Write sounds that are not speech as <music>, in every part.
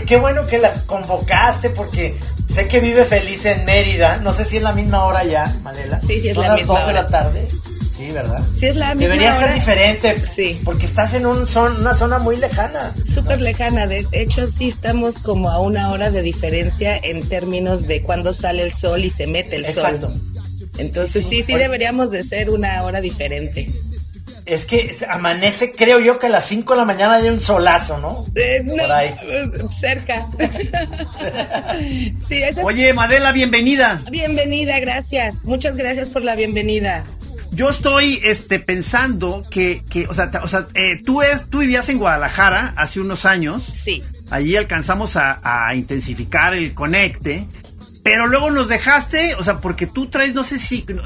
que qué bueno que la convocaste porque sé que vive feliz en Mérida. No sé si es la misma hora ya, Manela. Sí, sí, es Son la las misma 2 de hora. la tarde. Sí, ¿verdad? Sí, es la misma Debería ser diferente. Sí. Porque estás en un son, una zona muy lejana. Súper lejana, de hecho sí estamos como a una hora de diferencia en términos de cuándo sale el sol y se mete el Exacto. sol. Entonces sí, sí Oye. deberíamos de ser una hora diferente. Es que amanece, creo yo, que a las 5 de la mañana hay un solazo, ¿no? Eh, no, Por ahí. eh, cerca. <laughs> sí, es- Oye, Madela, bienvenida. Bienvenida, gracias. Muchas gracias por la bienvenida. Yo estoy este, pensando que, que o sea, o sea eh, tú, es, tú vivías en Guadalajara hace unos años. Sí. Allí alcanzamos a, a intensificar el conecte. Pero luego nos dejaste, o sea, porque tú traes, no sé si, no,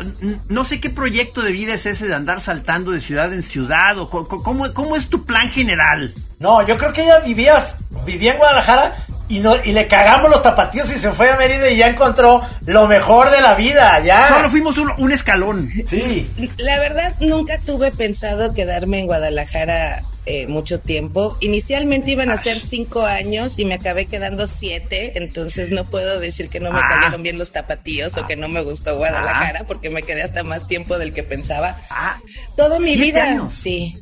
no sé qué proyecto de vida es ese de andar saltando de ciudad en ciudad, o cómo, cómo es tu plan general. No, yo creo que ella vivía, vivía en Guadalajara y, no, y le cagamos los tapatíos y se fue a Mérida y ya encontró lo mejor de la vida, ya. Solo fuimos un, un escalón. Sí. La verdad, nunca tuve pensado quedarme en Guadalajara eh, mucho tiempo. Inicialmente iban a ser cinco años y me acabé quedando siete, entonces no puedo decir que no me Ah. cayeron bien los tapatíos o que no me gustó Guadalajara porque me quedé hasta más tiempo del que pensaba. Ah, Toda mi ¿siete vida, años? sí.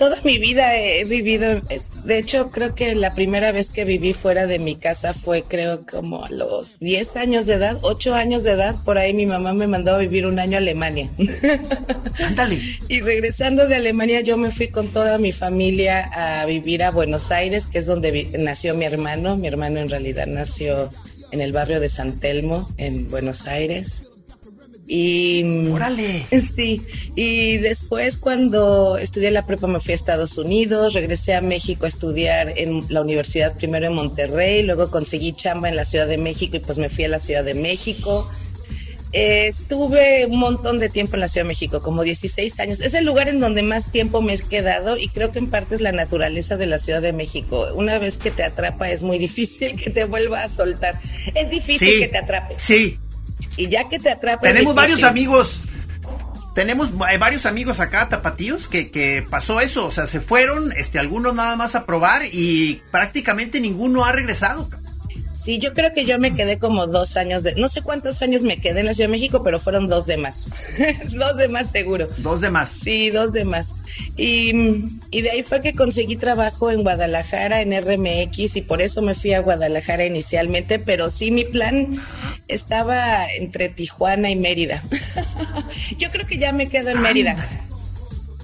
Toda mi vida he vivido, de hecho creo que la primera vez que viví fuera de mi casa fue creo como a los 10 años de edad, 8 años de edad, por ahí mi mamá me mandó a vivir un año a Alemania. <laughs> Ándale. Y regresando de Alemania, yo me fui con toda mi familia a vivir a Buenos Aires, que es donde nació mi hermano. Mi hermano en realidad nació en el barrio de San Telmo, en Buenos Aires. Y Órale. Sí, y después cuando estudié la prepa me fui a Estados Unidos, regresé a México a estudiar en la universidad primero en Monterrey, luego conseguí chamba en la Ciudad de México y pues me fui a la Ciudad de México. Eh, estuve un montón de tiempo en la Ciudad de México, como 16 años. Es el lugar en donde más tiempo me he quedado y creo que en parte es la naturaleza de la Ciudad de México. Una vez que te atrapa es muy <laughs> difícil que te vuelva a soltar. Es difícil Sí. que te atrape. Sí. Y ya que te atrapa... es Tenemos varios amigos. Tenemos eh, varios amigos acá, tapatíos, que, que pasó eso. O sea, se fueron, este, algunos nada más a probar y prácticamente ninguno ha regresado. Sí, yo creo que yo me quedé como dos años de, no sé cuántos años me quedé en la Ciudad de México, pero fueron dos de más, <laughs> dos de más seguro. Dos de más. Sí, dos de más. Y, y de ahí fue que conseguí trabajo en Guadalajara, en RMX, y por eso me fui a Guadalajara inicialmente, pero sí mi plan estaba entre Tijuana y Mérida. <laughs> yo creo que ya me quedo en Mérida.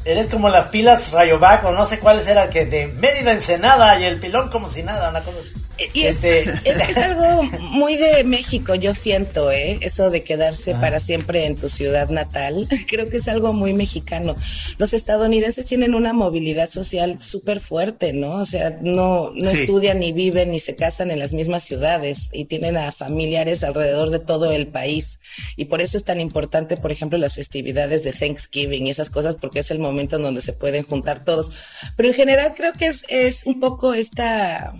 Eres como las pilas Rayovac o no sé cuáles eran que de Mérida Ensenada y el pilón como si nada, una cosa. Y es, Este- es es algo muy de México, yo siento, ¿eh? Eso de quedarse Ah. para siempre en tu ciudad natal, <laughs> creo que es algo muy mexicano. Los estadounidenses tienen una movilidad social súper fuerte, ¿no? O sea, no, no Sí. estudian ni viven ni se casan en las mismas ciudades y tienen a familiares alrededor de todo el país. Y por eso es tan importante, por ejemplo, las festividades de Thanksgiving y esas cosas, porque es el momento en donde se pueden juntar todos. Pero en general creo que es, es un poco esta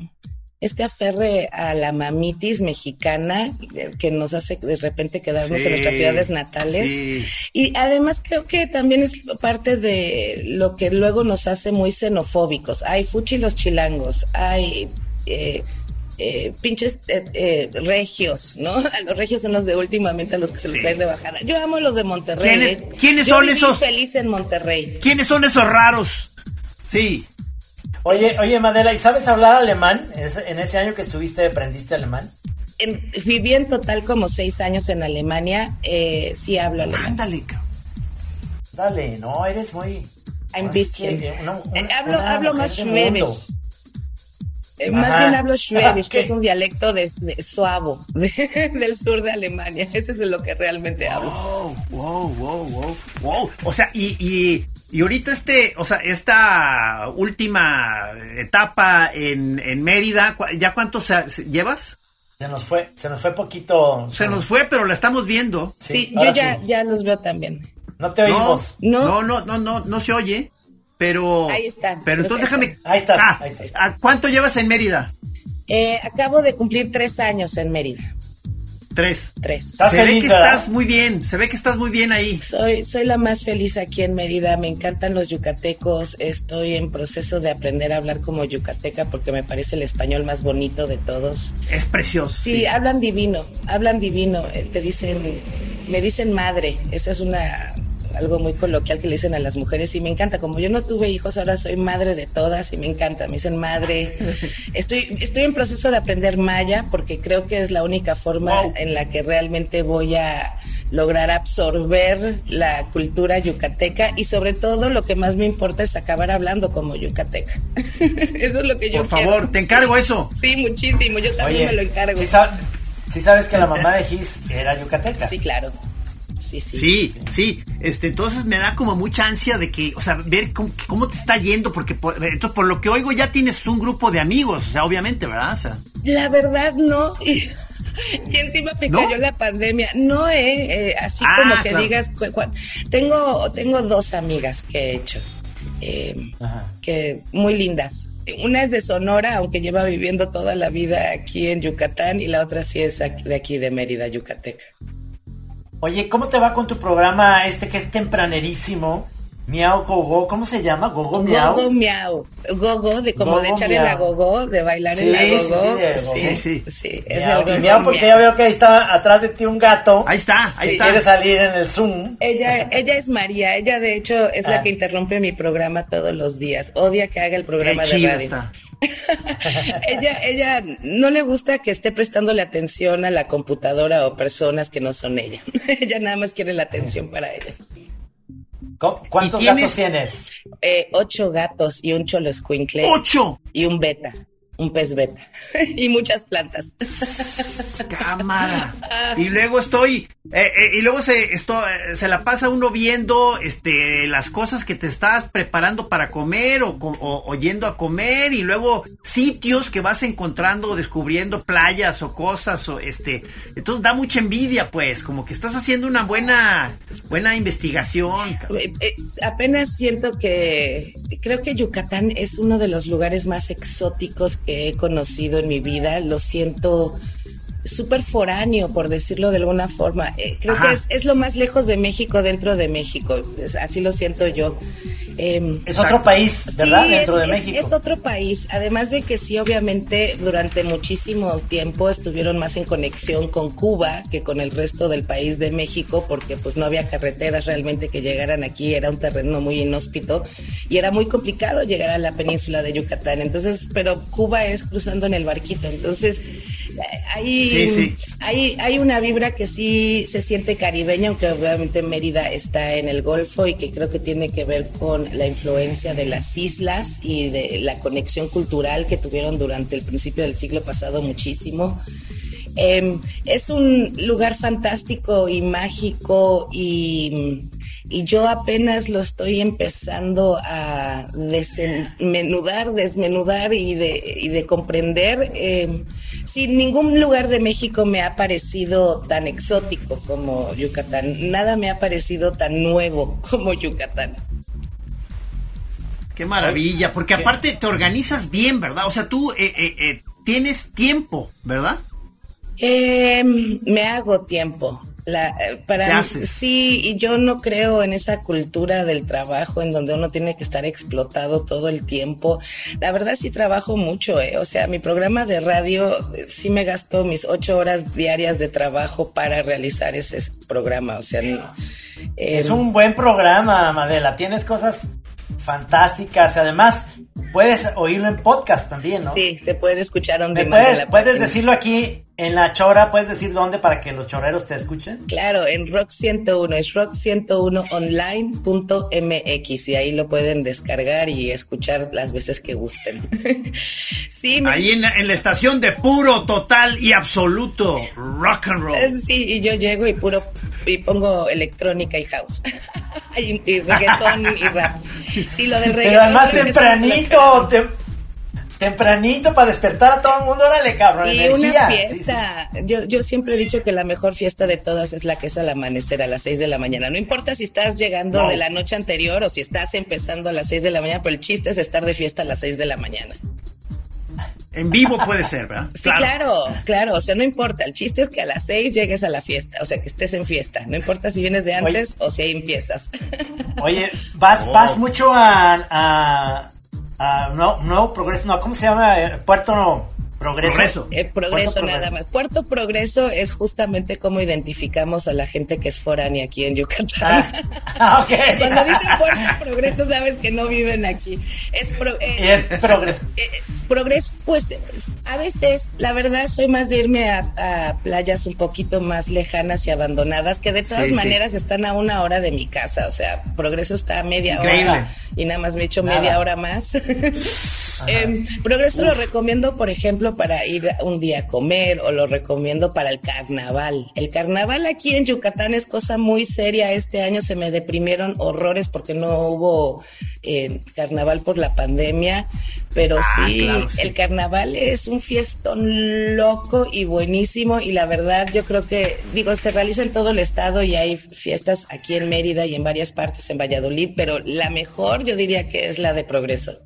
este aferre a la mamitis mexicana eh, que nos hace de repente quedarnos Sí, en nuestras ciudades natales. sí. Y además creo que también es parte de lo que luego nos hace muy xenofóbicos. Hay fuchi los chilangos, hay eh, eh, pinches eh, eh, regios, ¿no? <laughs> A los regios son los de últimamente a los que se les Sí. traen de bajada. Yo amo los de Monterrey. ¿Quiénes- quiénes Yo son viví esos? feliz en Monterrey. ¿Quiénes son esos raros? Sí. Oye, oye, Madela, ¿y sabes hablar alemán? En ese, año que estuviste, aprendiste alemán. En- viví en total como seis años en Alemania. Eh, sí hablo alemán. Ándale, cabrón. Dale, no, eres muy. Bisschen. que una- una- Eh, hablo una hablo mujer más schwäbisch. Eh, más bien hablo <laughs> schwäbisch, que es un dialecto de, de suavo, <laughs> de- del sur de Alemania. Ese es lo que realmente hablo. Wow, wow, wow, wow, wow. O sea, y, y, y ahorita este, o sea, esta última etapa en, en Mérida, ¿cu- ¿ya cuánto se- se- llevas? Se nos fue, se nos fue poquito. Se nos fue, pero la estamos viendo. Sí, yo ya, sí. ya los veo también. No te oímos. No. no, no, no, no, no se oye, pero... Ahí está, Pero entonces déjame... Ahí está, Ah, ahí está. ¿a ¿Cuánto llevas en Mérida? Eh, acabo de cumplir tres años en Mérida. Tres. Tres. Se ve que estás muy bien, se ve que estás muy bien ahí. Soy, soy la más feliz aquí en Mérida, me encantan los yucatecos, estoy en proceso de aprender a hablar como yucateca porque me parece el español más bonito de todos. Es precioso. Sí, hablan divino, hablan divino, eh, te dicen, me dicen madre, esa es una algo muy coloquial que le dicen a las mujeres y me encanta. Como yo no tuve hijos, ahora soy madre de todas y me encanta. Me dicen madre. <laughs> Estoy, estoy en proceso de aprender maya porque creo que es la única forma en la que realmente voy a lograr absorber la cultura yucateca y sobre todo lo que más me importa es acabar hablando como yucateca. <laughs> eso es lo que yo Por favor, te encargo eso. Sí, muchísimo. Yo también me lo encargo. ¿sí, sabes que la mamá de Gis era yucateca. Sí, claro sí, sí. Sí, sí. Este, entonces me da como mucha ansia de que, o sea, ver cómo, te está yendo, porque por, entonces, por lo que oigo ya tienes un grupo de amigos, o sea, obviamente, ¿verdad? La verdad, no. Y, encima me cayó la pandemia. No, eh, eh así como ah, que digas, tengo, tengo dos amigas que he hecho, eh, que muy lindas. Una es de Sonora, aunque lleva viviendo toda la vida aquí en Yucatán, y la otra sí es de aquí de Mérida, Yucateca. Oye, ¿cómo te va con tu programa este que es tempranerísimo? Miau Gogo, ¿cómo se llama? Gogo Miau. Gogo Miau. Gogo, de como de echar el gogo, de bailar en la gogo. Sí, sí, sí. sí es el miau, porque ya veo que ahí está atrás de ti un gato. Ahí está, ahí está. Quiere salir en el Zoom. Ella, ella es María, ella de hecho es la ah. que interrumpe mi programa todos los días. Odia que haga el programa de radio. Está. <laughs> ella, ella no le gusta que esté prestándole atención a la computadora o personas que no son ella. <laughs> ella nada más quiere la atención para ella. ¿Cuántos gatos tienes? Eh, ocho gatos y un cholo squinkle. ¡Ocho! Y un beta un pez beta <laughs> y muchas plantas. <laughs> Cámara. Y luego estoy, eh, eh, y luego se, esto, eh, se la pasa uno viendo este, las cosas que te estás preparando para comer o, o, yendo a comer y luego sitios que vas encontrando, descubriendo playas o cosas o este, entonces da mucha envidia pues, como que estás haciendo una buena, buena investigación. apenas siento que creo que Yucatán es uno de los lugares más exóticos he conocido en mi vida. Lo siento súper foráneo, por decirlo de alguna forma. Eh, creo que es, lo más lejos de México dentro de México, así lo siento yo. Em, es otro país, ¿verdad? dentro de México. Es, otro país, además de que sí, obviamente, durante muchísimo tiempo estuvieron más en conexión con Cuba que con el resto del país de México, porque pues no había carreteras realmente que llegaran aquí, era un terreno muy inhóspito y era muy complicado llegar a la península de Yucatán. Entonces, pero Cuba es cruzando en el barquito, entonces hay, Hay, hay una vibra que sí se siente caribeña, aunque obviamente Mérida está en el Golfo y que creo que tiene que ver con la influencia de las islas y de la conexión cultural que tuvieron durante el principio del siglo pasado muchísimo. Em, es un lugar fantástico y mágico y, yo apenas lo estoy empezando a desmenudar, desmenudar y de, y de comprender. Eh, sin ningún lugar de México me ha parecido tan exótico como Yucatán. Nada me ha parecido tan nuevo como Yucatán. Qué maravilla, porque aparte te organizas bien, ¿verdad? O sea, tú eh, eh, eh, tienes tiempo, ¿verdad? Em, me hago tiempo. La, eh, para sí, y yo no creo en esa cultura del trabajo en donde uno tiene que estar explotado todo el tiempo. La verdad sí trabajo mucho, eh. o sea, mi programa de radio eh, sí me gasto mis ocho horas diarias de trabajo para realizar ese programa, o sea, es un buen programa, Madela. Tienes cosas fantásticas. Además, puedes oírlo en podcast también, ¿no? Sí, se puede escuchar donde puedes, puedes decirlo aquí en la chora, ¿puedes decir dónde para que los chorreros te escuchen? Claro, en Rock 101, es rock101online.mx y ahí lo pueden descargar y escuchar las veces que gusten. <laughs> sí, Ahí en la, estación de puro, total y absoluto rock and roll. Eh, sí, y yo llego y puro y pongo electrónica y house. <laughs> y, reggaetón y rap. Sí, lo del reggaetón. Pero además tempranito, Tempranito para despertar a todo el mundo, órale, cabrón. Sí, una fiesta. Yo, yo siempre he dicho que la mejor fiesta de todas es la que es al amanecer a las 6 de la mañana. No importa si estás llegando de la noche anterior o si estás empezando a las 6 de la mañana, pero el chiste es estar de fiesta a las 6 de la mañana. En vivo puede ser, ¿verdad? Sí, claro. claro, o sea, no importa, el chiste es que a las seis llegues a la fiesta, o sea, que estés en fiesta, no importa si vienes de antes o si ahí empiezas. Oye, vas, vas oh. mucho a, a, a no, no, progreso, no, ¿cómo se llama? Eh, Puerto no, Progreso. Eh, progreso nada más. Puerto Progreso es justamente como identificamos a la gente que es foránea aquí en Yucatán. Ah, <laughs> ah Cuando dicen Puerto Progreso sabes que no viven aquí. Es, eh, es progreso. Eh, progreso, pues a veces, la verdad, soy más de irme a, playas un poquito más lejanas y abandonadas, que de todas maneras están a una hora de mi casa. O sea, Progreso está a media hora y nada más me he hecho media hora más. <laughs> Em, progreso lo recomiendo, por ejemplo, para ir un día a comer o lo recomiendo para el carnaval. El carnaval aquí en Yucatán es cosa muy seria. Este año se me deprimieron horrores porque no hubo eh, carnaval por la pandemia, pero ah, sí, el carnaval es un fiestón loco y buenísimo y la verdad yo creo que, digo, se realiza en todo el estado y hay fiestas aquí en Mérida y en varias partes en Valladolid, pero la mejor yo diría que es la de Progreso.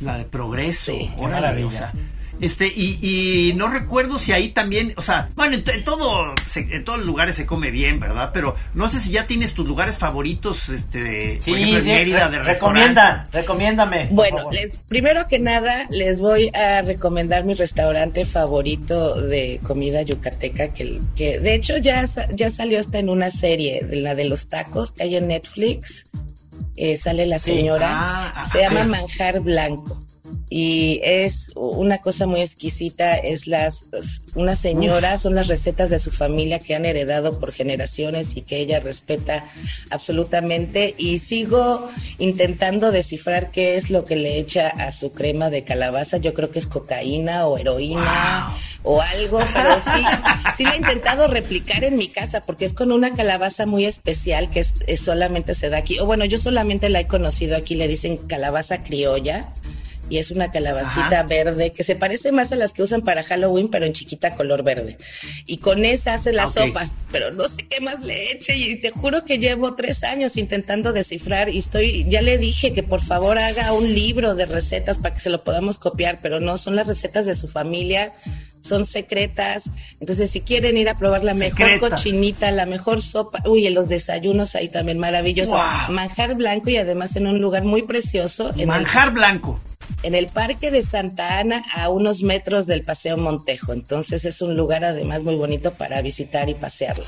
La de Progreso, sí, maravillosa. Este, y, no recuerdo si ahí también, o sea, bueno, en, todo, en todos los lugares se come bien, ¿verdad? Pero no sé si ya tienes tus lugares favoritos, este, por ejemplo, en Mérida, de Recomienda, recomiéndame. Bueno, les, primero que nada, les voy a recomendar mi restaurante favorito de comida yucateca, que, que de hecho ya, ya salió hasta en una serie, la de los tacos que hay en Netflix. Eh, sale la señora, ah, se llama Manjar Blanco y es una cosa muy exquisita, es las una señora, son las recetas de su familia que han heredado por generaciones y que ella respeta absolutamente. Y sigo intentando descifrar qué es lo que le echa a su crema de calabaza, yo creo que es cocaína o heroína o algo, pero sí, sí la he intentado replicar en mi casa porque es con una calabaza muy especial que solamente se da aquí, o bueno, yo solamente la he conocido aquí, le dicen calabaza criolla y es una calabacita verde que se parece más a las que usan para Halloween, pero en chiquita color verde. Y con esa hace la sopa, pero no sé qué más le eche y te juro que llevo tres años intentando descifrar y estoy, ya le dije que por favor haga un libro de recetas para que se lo podamos copiar, pero no, son las recetas de su familia, son secretas. Entonces, si quieren ir a probar la mejor cochinita, la mejor sopa, uy, en los desayunos ahí también maravilloso. Manjar blanco y además en un lugar muy precioso. En Manjar blanco en el Parque de Santa Ana a unos metros del Paseo Montejo. Entonces es un lugar además muy bonito para visitar y pasearlo.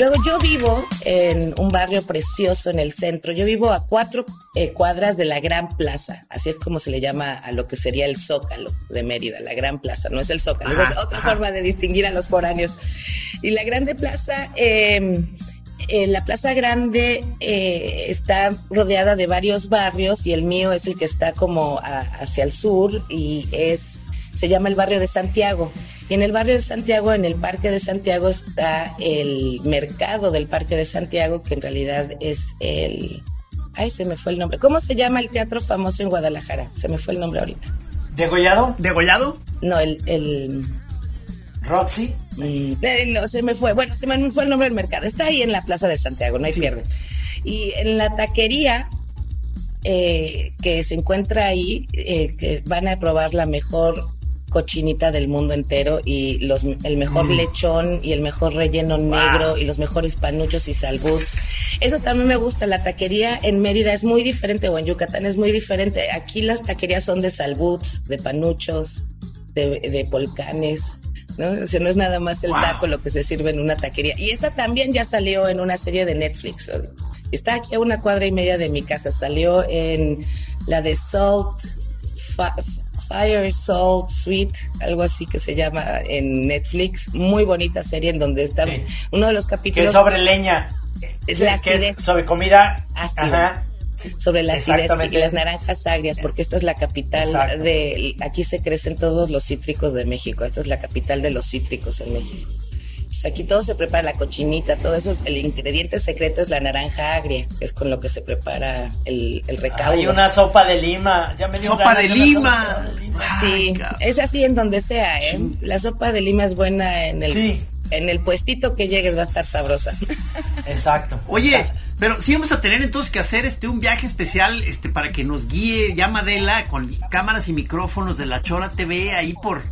Luego yo vivo en un barrio precioso en el centro. Yo vivo a cuatro eh, cuadras de la Gran Plaza. Así es como se le llama a lo que sería el Zócalo de Mérida, la Gran Plaza. No es el Zócalo, es otra forma de distinguir a los foráneos. Y la Grande Plaza eh, eh, la Plaza Grande eh, está rodeada de varios barrios y el mío es el que está como hacia el sur y es se llama el barrio de Santiago. Y en el barrio de Santiago, en el Parque de Santiago, está el mercado del Parque de Santiago, que en realidad es el... Ay, se me fue el nombre. ¿Cómo se llama el teatro famoso en Guadalajara? Se me fue el nombre ahorita. ¿Degollado? ¿Degollado? No, el... el Roxy. Eh, no, se me fue. Bueno, se me fue el nombre del mercado. Está ahí en la Plaza de Santiago, no hay pierde. Y en la taquería eh, que se encuentra ahí, eh, que van a probar la mejor cochinita del mundo entero y los, el mejor mm. lechón y el mejor relleno negro y los mejores panuchos y salbuts. Eso también me gusta. La taquería en Mérida es muy diferente o en Yucatán es muy diferente. Aquí las taquerías son de salbuts, de panuchos, de, de volcanes ¿no? O sea, no es nada más el taco lo que se sirve en una taquería. Y esa también ya salió en una serie de Netflix. Está aquí a una cuadra y media de mi casa. Salió en la de Salt, Fire Salt Sweet, algo así que se llama en Netflix. Muy bonita serie en donde está uno de los capítulos. Que sobre leña. Es la sobre comida. Ajá sobre las y las naranjas agrias, porque esta es la capital de, aquí se crecen todos los cítricos de México, esta es la capital de los cítricos en México. Pues aquí todo se prepara, la cochinita, todo eso, el ingrediente secreto es la naranja agria, que es con lo que se prepara el, el recaudo. Hay una sopa de lima, ya me dio sopa de lima. Sí, es así en donde sea, ¿eh? La sopa de lima es buena en el, en el puestito que llegues, va a estar sabrosa. Exacto. <laughs> Oye, Pero sí vamos a tener entonces que hacer este un viaje especial este para que nos guíe ya Madela con cámaras y micrófonos de la Chora TV ahí por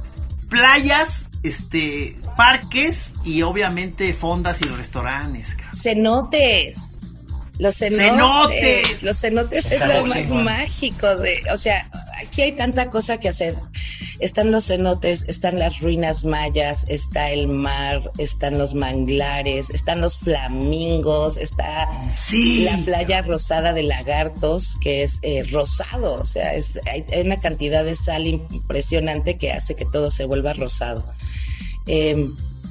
playas, este parques y obviamente fondas y restaurantes. Cenotes. Los cenotes. Los cenotes es lo más mágico de, o sea, aquí hay tanta cosa que hacer. Están los cenotes, están las ruinas mayas, está el mar, están los manglares, están los flamingos, está la playa rosada de lagartos, que es eh, rosado, o sea, es, hay, una cantidad de sal impresionante que hace que todo se vuelva rosado.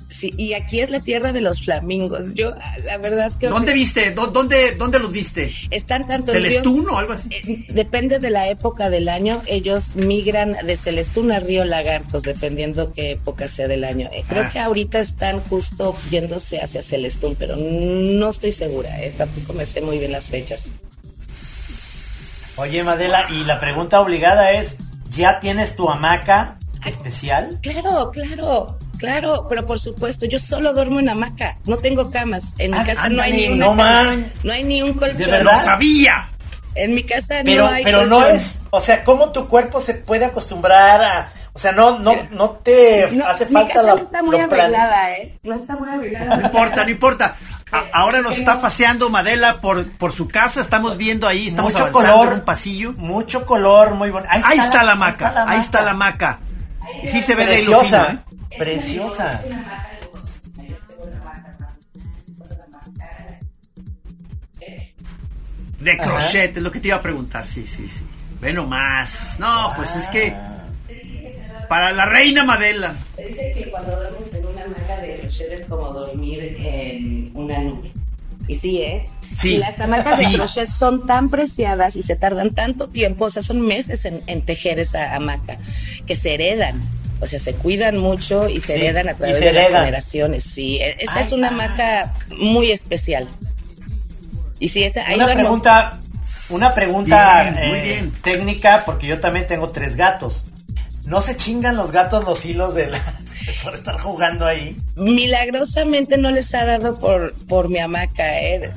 Sí, y aquí es la tierra de los flamingos. Yo, la verdad que... ¿Dónde viste? ¿Dónde, ¿Dónde los viste? Están tanto ¿Celestún o algo así? Eh, depende de la época del año. Ellos migran de Celestún a Río Lagartos, dependiendo qué época sea del año. Eh, creo ah. que ahorita están justo yéndose hacia Celestún, pero no estoy segura. Eh, tampoco me sé muy bien las fechas. Oye, Madela, y la pregunta obligada es, ¿ya tienes tu hamaca especial? Claro, claro. Claro, pero por supuesto, yo solo duermo en hamaca, no tengo camas. En mi ah, casa no hay ni una no, no hay ni un colchón. ¿De verdad? ¡Lo sabía! En mi casa pero, no hay Pero no es, o sea, ¿cómo tu cuerpo se puede acostumbrar a, o sea, no, no, no te hace falta la. No está muy arreglada, ¿eh? No está muy arreglada. No importa, no importa. ahora nos está paseando Madela por, por su casa, estamos viendo ahí, estamos mucho color, un pasillo. Mucho color, muy bonito. Ahí está, la, maca, ahí está la maca. Y sí se ve de lo ¿eh? Preciosa. De crochet, es lo que te iba a preguntar, sí, sí, sí. Ve nomás. No, pues es que. Para la reina Madela. Dice que cuando duermes en una hamaca de crochet es como dormir en una nube. Y sí, ¿eh? Sí. Y las hamacas de crochet son tan preciadas y se tardan tanto tiempo, o sea, son meses en, en tejer esa hamaca, que se heredan. O sea, se cuidan mucho y se heredan a través de las generaciones. Sí, e, esta es una maca muy especial. Y sí, esa, una pregunta, una pregunta eh, técnica, porque yo también tengo tres gatos. ¿No se chingan los gatos los hilos de la, <laughs> por estar jugando ahí? Milagrosamente no les ha dado por, por mi hamaca. ¿eh?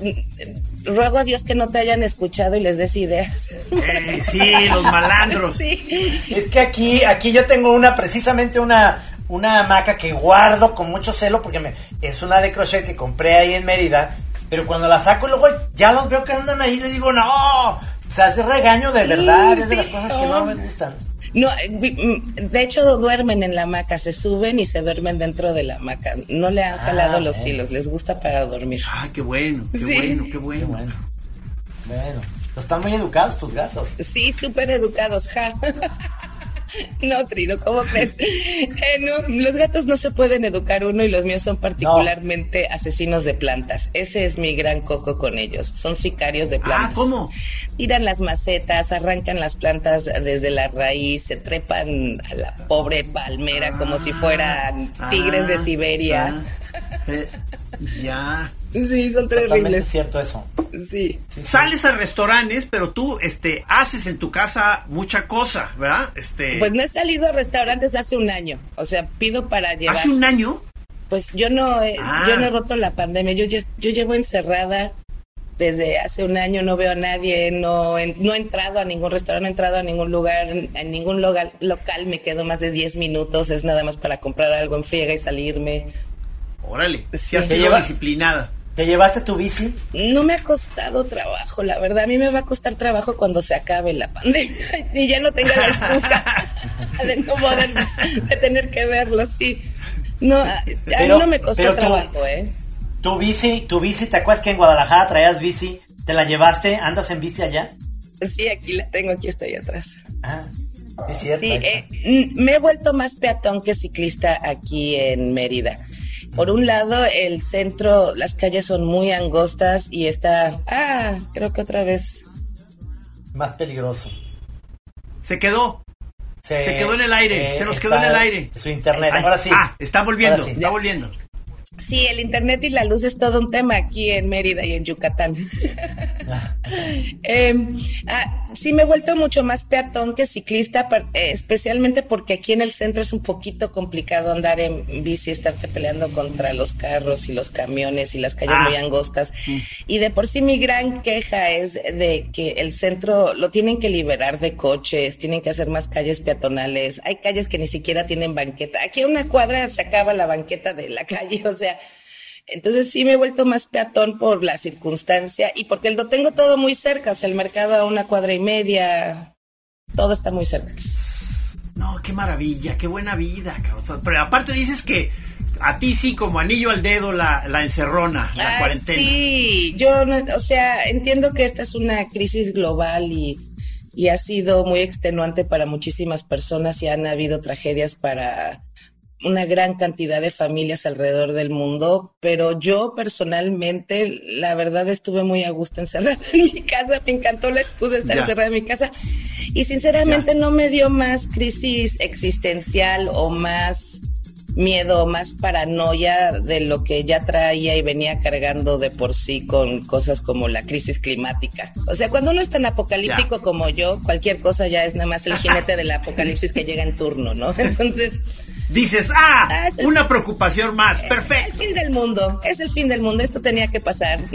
Ruego a Dios que no te hayan escuchado y les des ideas. Eh, sí, los malandros. Sí. Es que aquí, aquí yo tengo una, precisamente una, una hamaca que guardo con mucho celo porque me, es una de crochet que compré ahí en Mérida. Pero cuando la saco luego ya los veo que andan ahí, les digo, no. O sea, es regaño de verdad, es de las cosas que no me gustan. No, eh, mm, de hecho duermen en la hamaca, se suben y se duermen dentro de la hamaca. No le han ah, jalado los hilos, les gusta para dormir. Ay, qué bueno, qué bueno, qué bueno. bueno. Bueno, están muy educados tus gatos. Sí, súper educados, ja. <laughs> <laughs> No, Trino, ¿cómo crees? Eh, los gatos no se pueden educar uno y los míos son particularmente asesinos de plantas. Ese es mi gran coco con ellos. Son sicarios de ah, plantas. Ah, ¿cómo? Tiran las macetas, arrancan las plantas desde la raíz, se trepan a la pobre palmera como si fueran tigres de ah, Siberia. Eh, ya. Sí, son terribles. Es cierto eso. Sí. Sales a restaurantes, pero tú este haces en tu casa mucha cosa, ¿verdad? Este Pues no he salido a restaurantes hace un año. O sea, pido para llevar. ¿Hace un año? Pues yo no he, ah. yo no he roto la pandemia. Yo yo llevo encerrada desde hace un año, no veo a nadie, no, no he entrado a ningún restaurante, no he entrado a ningún lugar, en ningún local, local me quedo más de 10 minutos, es nada más para comprar algo en friega y salirme. Órale, si has sido disciplinada. ¿Te llevaste tu bici? No me ha costado trabajo, la verdad. A mí me va a costar trabajo cuando se acabe la pandemia <laughs> y ya no tenga la excusa <laughs> de no poder, de tener que verlo, sí. No, a, mí no me costó trabajo, ¿eh? Tu bici, tu bici, ¿te acuerdas que en Guadalajara traías bici? ¿Te la llevaste? ¿Andas en bici allá? Sí, aquí la tengo, aquí estoy atrás. Ah, es cierto. Sí, eh, me he vuelto más peatón que ciclista aquí en Mérida. Por un lado, el centro, las calles son muy angostas y está, ah, creo que otra vez. Más peligroso. Se quedó. Se, quedó en el aire, se nos quedó en el aire. Su internet, ahora sí. Ah, está volviendo, está volviendo. Sí, el internet y la luz es todo un tema aquí en Mérida y en Yucatán. <laughs> Em, ah, sí me he vuelto mucho más peatón que ciclista, eh, especialmente porque aquí en el centro es un poquito complicado andar en bici, estarte peleando contra los carros y los camiones y las calles muy ah. angostas. Mm. Y de por sí mi gran queja es de que el centro lo tienen que liberar de coches, tienen que hacer más calles peatonales. Hay calles que ni siquiera tienen banqueta. Aquí a una cuadra se acaba la banqueta de la calle, <laughs> o sea, entonces sí me he vuelto más peatón por la circunstancia y porque lo tengo todo muy cerca, o sea, el mercado a una cuadra y media, todo está muy cerca. No, qué maravilla, qué buena vida. Pero aparte dices que a ti sí como anillo al dedo la, la encerrona, la cuarentena. Sí, yo, o sea, entiendo que esta es una crisis global y, y ha sido muy extenuante para muchísimas personas y han habido tragedias para una gran cantidad de familias alrededor del mundo, pero yo personalmente, la verdad, estuve muy a gusto encerrada en mi casa, me encantó la excusa de estar encerrada en mi casa y sinceramente no me dio más crisis existencial o más miedo, más paranoia de lo que ya traía y venía cargando de por sí con cosas como la crisis climática. O sea, cuando uno es tan apocalíptico como yo, cualquier cosa ya es nada más el jinete del <laughs> apocalipsis que llega en turno, ¿no? <laughs> Entonces dices, ah, ah una preocupación más, perfecto. Es el fin del mundo, es el fin del mundo, esto tenía que pasar. <laughs>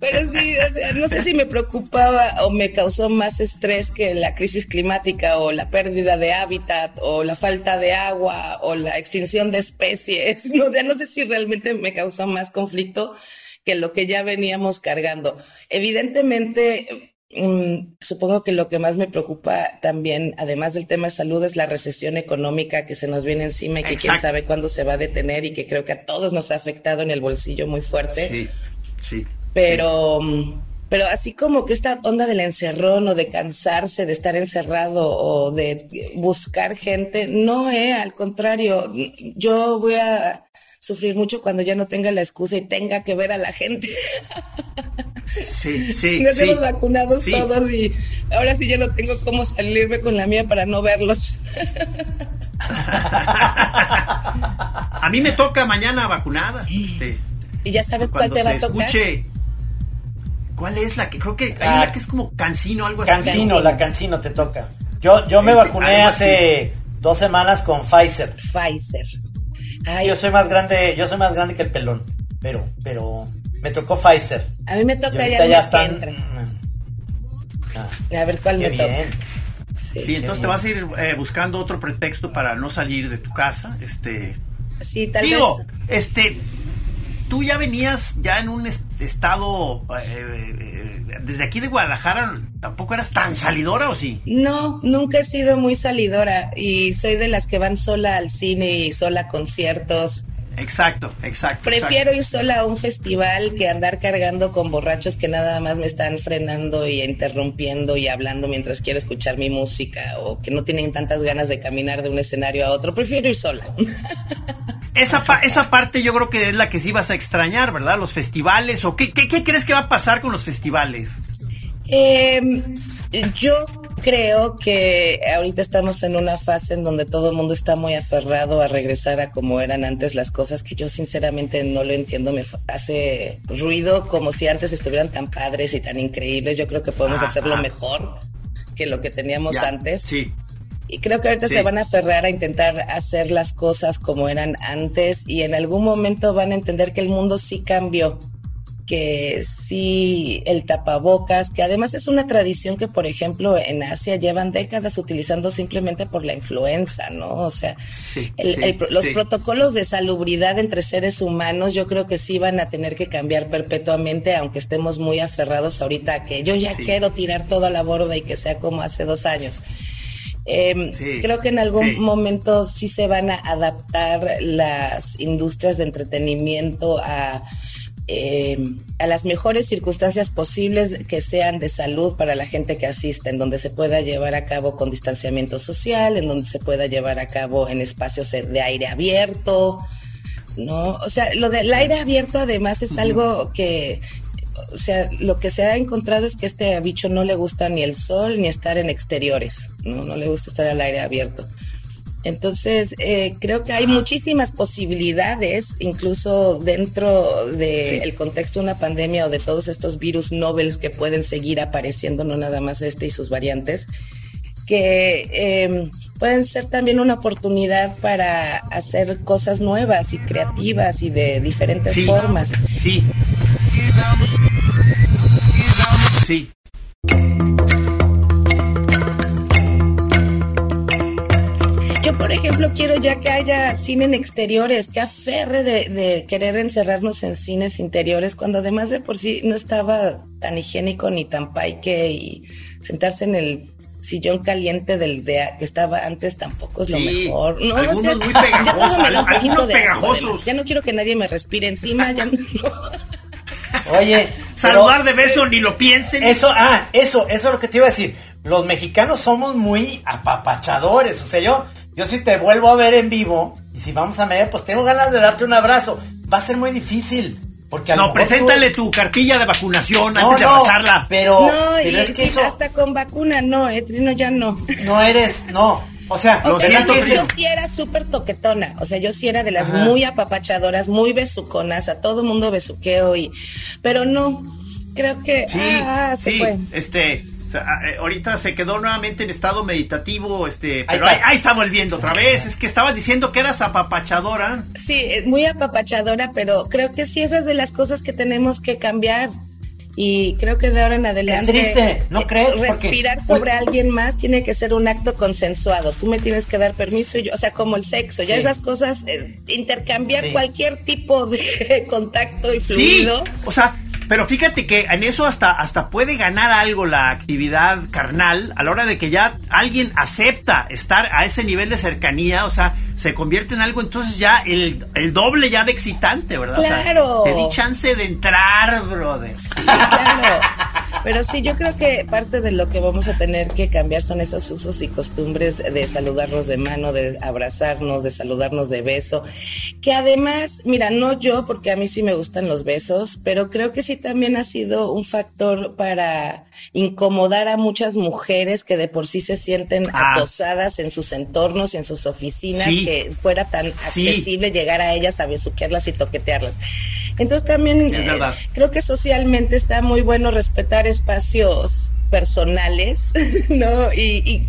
Pero sí, no sé si me preocupaba o me causó más estrés que la crisis climática o la pérdida de hábitat o la falta de agua o la extinción de especies. <laughs> No, no sé si realmente me causó más conflicto que lo que ya veníamos cargando. Evidentemente, Mm, supongo que lo que más me preocupa también, además del tema de salud, es la recesión económica que se nos viene encima y que quién sabe cuándo se va a detener y que creo que a todos nos ha afectado en el bolsillo muy fuerte. Sí, sí. Pero, mm, pero así como que esta onda del encerrón o de cansarse de estar encerrado o de buscar gente, no, eh, al contrario, yo voy a sufrir mucho cuando ya no tenga la excusa y tenga que ver a la gente. Sí, sí. <laughs> Nos hemos vacunado todos y ahora sí ya no tengo cómo salirme con la mía para no verlos. <laughs> a mí me toca mañana vacunada. Este, ¿Y ya sabes cuál te va a tocar? Escuche, ¿Cuál es la que creo que hay una que es como cancino algo así? Cancino, la cancino te toca. Yo yo me vacuné hace dos semanas con Pfizer. Pfizer. Yo soy más grande, yo soy más grande que el pelón, pero pero me tocó Pfizer. A mí me toca ya, ya están... que ah, a ver cuál me toca. Sí, entonces te vas a ir eh, buscando otro pretexto para no salir de tu casa. Este. Sí, tal Digo, este. Tú ya venías ya en un estado. Eh, eh, desde aquí de Guadalajara, ¿tampoco eras tan salidora o sí? No, nunca he sido muy salidora. Y soy de las que van sola al cine y sola a conciertos. Exacto, exacto. Prefiero ir sola a un festival que andar cargando con borrachos que nada más me están frenando y interrumpiendo y hablando mientras quiero escuchar mi música o que no tienen tantas ganas de caminar de un escenario a otro. Prefiero ir sola. <laughs> Esa, esa parte yo creo que es la que sí vas a extrañar, ¿verdad? Los festivales o qué, qué, qué crees que va a pasar con los festivales? Eh, yo creo que ahorita estamos en una fase en donde todo el mundo está muy aferrado a regresar a como eran antes las cosas, que yo sinceramente no lo entiendo, me hace ruido como si antes estuvieran tan padres y tan increíbles. Yo creo que podemos hacerlo mejor que lo que teníamos antes. Sí. Y creo que ahorita se van a aferrar a intentar hacer las cosas como eran antes y en algún momento van a entender que el mundo sí cambió que sí el tapabocas, que además es una tradición que, por ejemplo, en Asia llevan décadas utilizando simplemente por la influenza, ¿no? O sea, los protocolos de salubridad entre seres humanos yo creo que sí van a tener que cambiar perpetuamente, aunque estemos muy aferrados ahorita a que yo ya quiero tirar todo a la borda y que sea como hace dos años. Em, creo que en algún momento sí se van a adaptar las industrias de entretenimiento a eh, a las mejores circunstancias posibles que sean de salud para la gente que asiste, en donde se pueda llevar a cabo con distanciamiento social, en donde se pueda llevar a cabo en espacios de aire abierto, ¿no? O sea, lo del aire abierto además es algo que, o sea, lo que se ha encontrado es que este bicho no le gusta ni el sol ni estar en exteriores, ¿no? No le gusta estar al aire abierto. Entonces, eh, creo que hay muchísimas posibilidades, incluso dentro del contexto de una pandemia o de todos estos virus novels que pueden seguir apareciendo, no nada más este y sus variantes, que eh, pueden ser también una oportunidad para hacer cosas nuevas y creativas y de diferentes formas. Sí. Sí. Yo, por ejemplo, quiero ya que haya cine en exteriores, que aferre de, de, querer encerrarnos en cines interiores, cuando además de por sí no estaba tan higiénico ni tan paique y sentarse en el sillón caliente del de, que estaba antes tampoco es lo mejor. No, algunos muy pegajosos, algunos pegajosos. ya no quiero que nadie me respire encima, ya no. Oye, <laughs> saludar de beso ni lo piensen. Eso, ah, eso, eso es lo que te iba a decir. Los mexicanos somos muy apapachadores, o sea, yo yo si te vuelvo a ver en vivo y si vamos a medir, pues tengo ganas de darte un abrazo. Va a ser muy difícil. Porque no, preséntale tu cartilla de vacunación antes de abrazarla. Pero, no, y, es que hasta con vacuna no, Etrino ya no. No eres, no. O sea, o sea yo, sí era súper toquetona, o sea, yo sí era de las muy apapachadoras, muy besuconas, a todo mundo besuqueo y, pero no, creo que sí, ah, se sí, fue. este, eh, ahorita se quedó nuevamente en estado meditativo, este, pero ahí está. volviendo otra vez. Es que estabas diciendo que eras apapachadora. Sí, muy apapachadora, pero creo que sí, esas de las cosas que tenemos que cambiar. Y creo que de ahora en adelante. Es triste, ¿no crees? Respirar sobre alguien más tiene que ser un acto consensuado. Tú me tienes que dar permiso, yo, o sea, como el sexo, ya esas cosas, eh, intercambiar cualquier tipo de <laughs> contacto y fluido. Sí, o sea, pero fíjate que en eso hasta, hasta puede ganar algo la actividad carnal a la hora de que ya alguien acepta estar a ese nivel de cercanía, o sea, se convierte en algo entonces ya el, doble ya de excitante, ¿verdad? Claro. te di chance de entrar, brother. claro. Pero sí, yo creo que parte de lo que vamos a tener que cambiar son esos usos y costumbres de saludarnos de mano, de abrazarnos, de saludarnos de beso. Que además, mira, no yo, porque a mí sí me gustan los besos, pero creo que sí también ha sido un factor para incomodar a muchas mujeres que de por sí se sienten ah. acosadas en sus entornos y en sus oficinas, que fuera tan accesible llegar a ellas a besuquearlas y toquetearlas. Entonces también eh, creo que socialmente está muy bueno respetar espacios personales, <laughs> ¿no? Y,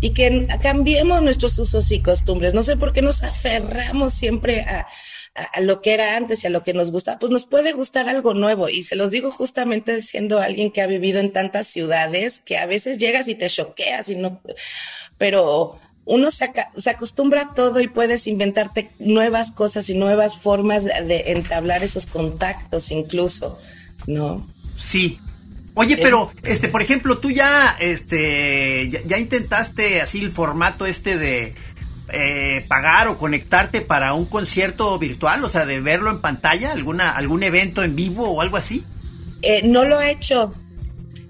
y, que cambiemos nuestros usos y costumbres. No sé por qué nos aferramos siempre a, a, lo que era antes y a lo que nos gusta. Pues nos puede gustar algo nuevo. Y se los digo justamente siendo alguien que ha vivido en tantas ciudades que a veces llegas y te choqueas y no. Pero uno se, acostumbra a todo y puedes inventarte nuevas cosas y nuevas formas de entablar esos contactos incluso, ¿no? Sí. Oye, pero, este, por ejemplo, tú ya, este, ya, intentaste así el formato este de eh, pagar o conectarte para un concierto virtual, o sea, de verlo en pantalla, alguna, algún evento en vivo o algo así. Eh, no lo he hecho,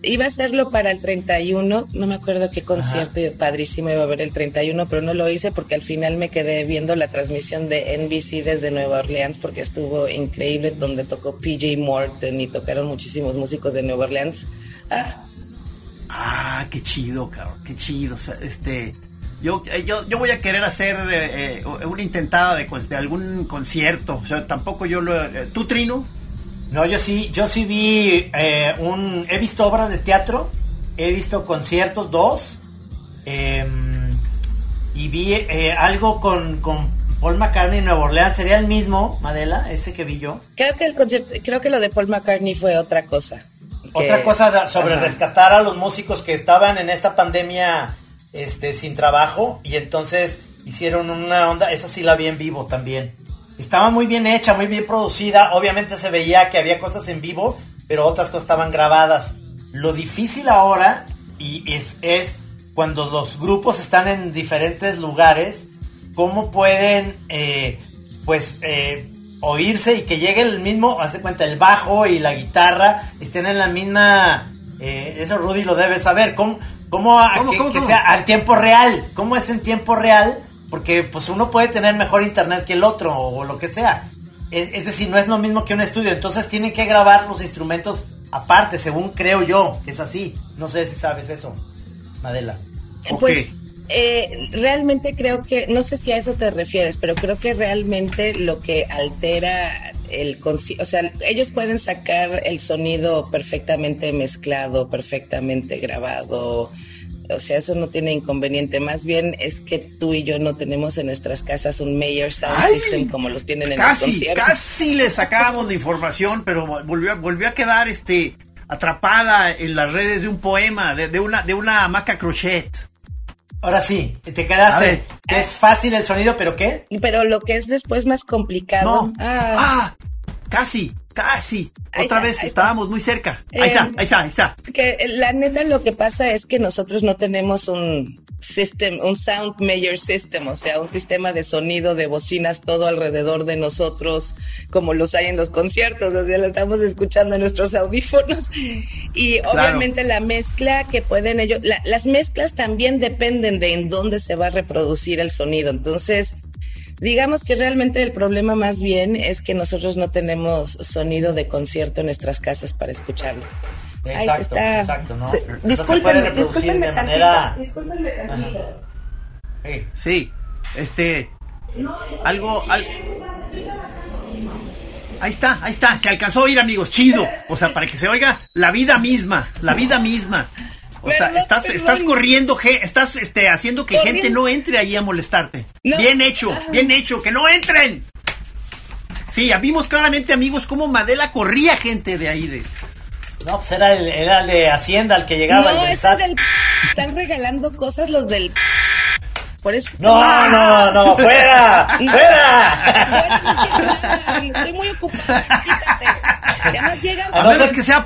iba a hacerlo para el 31, no me acuerdo qué concierto padrísimo iba a haber el 31, pero no lo hice porque al final me quedé viendo la transmisión de NBC desde Nueva Orleans porque estuvo increíble donde tocó PJ Morton y tocaron muchísimos músicos de Nueva Orleans. Ah, ah qué chido, cabrón, qué chido. O sea, este, yo, eh, yo, yo voy a querer hacer eh, eh, una intentada de, de, algún concierto. O sea, tampoco yo lo. ¿Tú, Trino? No, yo sí, yo sí vi eh, un, he visto obras de teatro, he visto conciertos dos, em, y vi eh, algo con, con Paul McCartney en Nueva Orleans. ¿Sería el mismo, Madela, ese que vi yo? Creo que el concierto, creo que lo de Paul McCartney fue otra cosa. Otra cosa sobre rescatar a los músicos que estaban en esta pandemia este, sin trabajo y entonces hicieron una onda, esa sí la vi en vivo también. Estaba muy bien hecha, muy bien producida. Obviamente se veía que había cosas en vivo, pero otras cosas estaban grabadas. Lo difícil ahora y es, es cuando los grupos están en diferentes lugares, cómo pueden eh, pues eh, oírse y que llegue el mismo, hace cuenta, el bajo y la guitarra estén en la misma... Eh, eso Rudy lo debe saber. ¿Cómo, cómo, que, sea al tiempo real? ¿Cómo es en tiempo real? Porque pues uno puede tener mejor internet que el otro o, lo que sea. Es, decir, no es lo mismo que un estudio. Entonces tienen que grabar los instrumentos aparte, según creo yo. Es así. No sé si sabes eso, Madela. Pues, Eh, realmente creo que, no sé si a eso te refieres, pero creo que realmente lo que altera el o sea, ellos pueden sacar el sonido perfectamente mezclado, perfectamente grabado, o sea, eso no tiene inconveniente. Más bien es que tú y yo no tenemos en nuestras casas un Mayor Sound System como los tienen en casi, los conciertos. Casi le sacábamos de información, pero volvió, volvió a quedar este atrapada en las redes de un poema, de, una, de una hamaca crochet. Ahora sí, te quedaste. Es fácil el sonido, pero ¿qué? Pero lo que es después más complicado. ah, ah casi, casi. Otra vez estábamos muy cerca. Ahí está, eh, ahí está, ahí está. Que la neta lo que pasa es que nosotros no tenemos un system, un sound major system, o sea, un sistema de sonido de bocinas todo alrededor de nosotros, como los hay en los conciertos, o sea, lo estamos escuchando en nuestros audífonos. Y obviamente la mezcla que pueden ellos, las mezclas también dependen de en dónde se va a reproducir el sonido. Entonces, Digamos que realmente el problema más bien es que nosotros no tenemos sonido de concierto en nuestras casas para escucharlo. Exacto, exacto, ¿no? discúlpenme, discúlpenme de manera... Discúlpenme Sí, este... algo... Ahí está, ahí está, se alcanzó a oír amigos, chido. O sea, para que se oiga la vida misma, la vida misma. O sea, estás, estás corriendo, estás este, haciendo que gente no entre ahí a molestarte. Bien hecho, bien hecho, que no entren. Sí, vimos claramente, amigos, cómo Madela corría gente de ahí. De... No, pues era el, era de Hacienda el que llegaba. No, es del... <laughs> Están regalando cosas los del... <laughs> Por eso... No, no, no, fuera, <laughs> fuera. Estoy muy ocupada, quítate. Además llegan... A menos que sea...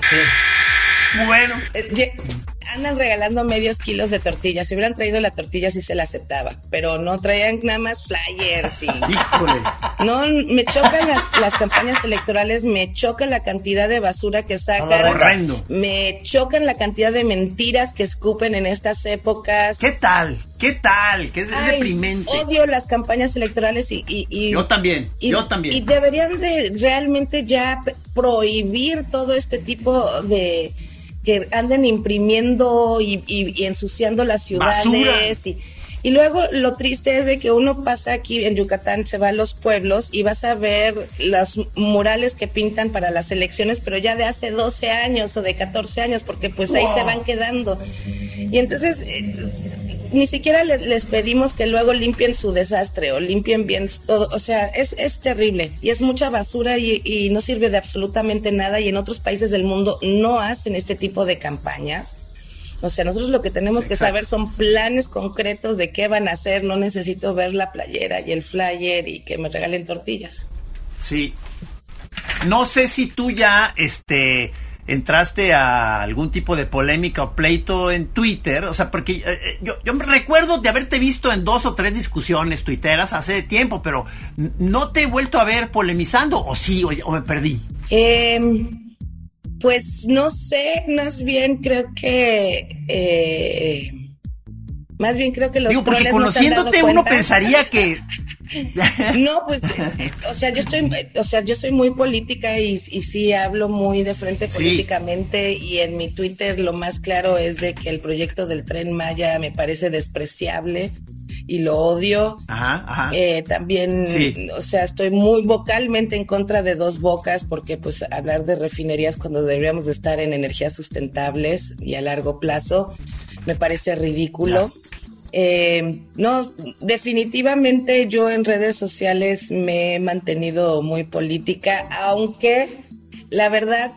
Bueno. Eh, andan regalando medios kilos de tortillas. Si hubieran traído la tortilla sí se la aceptaba, pero no traían nada más flyers y... <laughs> Híjole. No, me chocan las, campañas electorales, me choca la cantidad de basura que sacan. Me chocan la cantidad de mentiras que escupen en estas épocas. ¿Qué tal? ¿Qué tal? Que es, deprimente. Odio las campañas electorales y, y, yo también, yo también. Y deberían de realmente ya prohibir todo este tipo de que anden imprimiendo y, ensuciando las ciudades y, y luego lo triste es de que uno pasa aquí en Yucatán, se va a los pueblos y vas a ver los murales que pintan para las elecciones, pero ya de hace 12 años o de 14 años, porque pues ahí se van quedando. Y entonces eh, ni siquiera les, pedimos que luego limpien su desastre o limpien bien todo. O sea, es, es terrible y es mucha basura y, no sirve de absolutamente nada. Y en otros países del mundo no hacen este tipo de campañas. O sea, nosotros lo que tenemos que saber son planes concretos de qué van a hacer. No necesito ver la playera y el flyer y que me regalen tortillas. Sí. No sé si tú ya, este, entraste a algún tipo de polémica o pleito en Twitter, o sea, porque eh, eh, yo, me recuerdo de haberte visto en dos o tres discusiones tuiteras hace tiempo, pero no te he vuelto a ver polemizando, o sí, o, me perdí. Em, pues no sé, más bien creo que... Eh, más bien creo que los Digo, porque conociéndote uno pensaría que <laughs> <laughs> no, pues, o sea, yo estoy, o sea, yo soy muy política y, y sí hablo muy de frente políticamente y en mi Twitter lo más claro es de que el proyecto del tren Maya me parece despreciable y lo odio. Ajá, ajá. Eh, también, o sea, estoy muy vocalmente en contra de dos bocas porque pues hablar de refinerías cuando deberíamos estar en energías sustentables y a largo plazo me parece ridículo. Eh, no, definitivamente yo en redes sociales me he mantenido muy política, aunque la verdad,